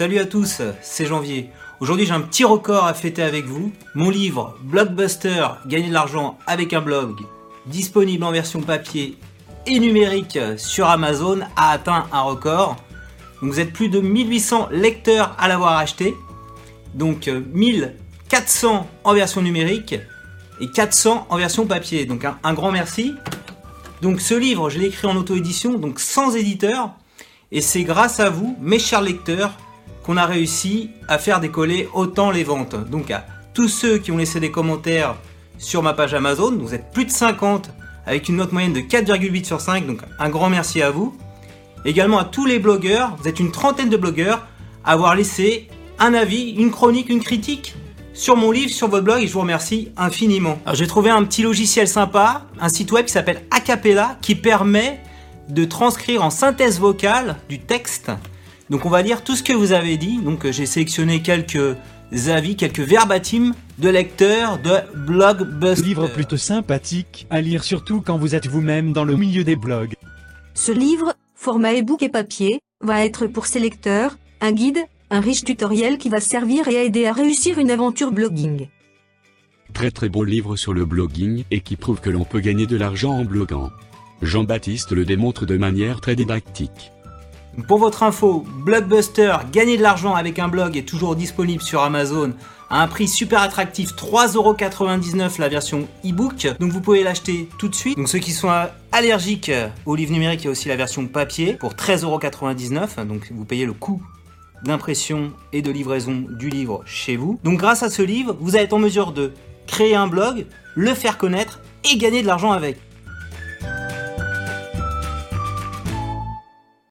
Salut à tous, c'est Janvier. Aujourd'hui j'ai un petit record à fêter avec vous. Mon livre Blockbuster, gagner de l'argent avec un blog, disponible en version papier et numérique sur Amazon, a atteint un record. Vous êtes plus de 1800 lecteurs à l'avoir acheté. Donc 1400 en version numérique et 400 en version papier. Donc un grand merci. Donc ce livre, je l'ai écrit en auto-édition, donc sans éditeur. Et c'est grâce à vous, mes chers lecteurs, qu'on a réussi à faire décoller autant les ventes. Donc à tous ceux qui ont laissé des commentaires sur ma page Amazon, vous êtes plus de 50 avec une note moyenne de 4,8 sur 5, donc un grand merci à vous. Également à tous les blogueurs, vous êtes une trentaine de blogueurs, à avoir laissé un avis, une chronique, une critique sur mon livre, sur votre blog, et je vous remercie infiniment. J'ai trouvé un petit logiciel sympa, un site web qui s'appelle Acapella, qui permet de transcrire en synthèse vocale du texte donc on va lire tout ce que vous avez dit. Donc euh, j'ai sélectionné quelques avis, quelques verbatims de lecteurs de Blockbuster. Livre plutôt sympathique à lire surtout quand vous êtes vous-même dans le milieu des blogs. Ce livre, format e-book et papier, va être pour ses lecteurs, un guide, un riche tutoriel qui va servir et aider à réussir une aventure blogging. Très très beau livre sur le blogging et qui prouve que l'on peut gagner de l'argent en bloguant. Jean-Baptiste le démontre de manière très didactique. Pour votre info, Blockbuster, gagner de l'argent avec un blog est toujours disponible sur Amazon à un prix super attractif, 3,99€ la version e-book. Donc vous pouvez l'acheter tout de suite. Donc ceux qui sont allergiques au livre numérique, il y a aussi la version papier pour 13,99€. Donc vous payez le coût d'impression et de livraison du livre chez vous. Donc grâce à ce livre, vous allez être en mesure de créer un blog, le faire connaître et gagner de l'argent avec.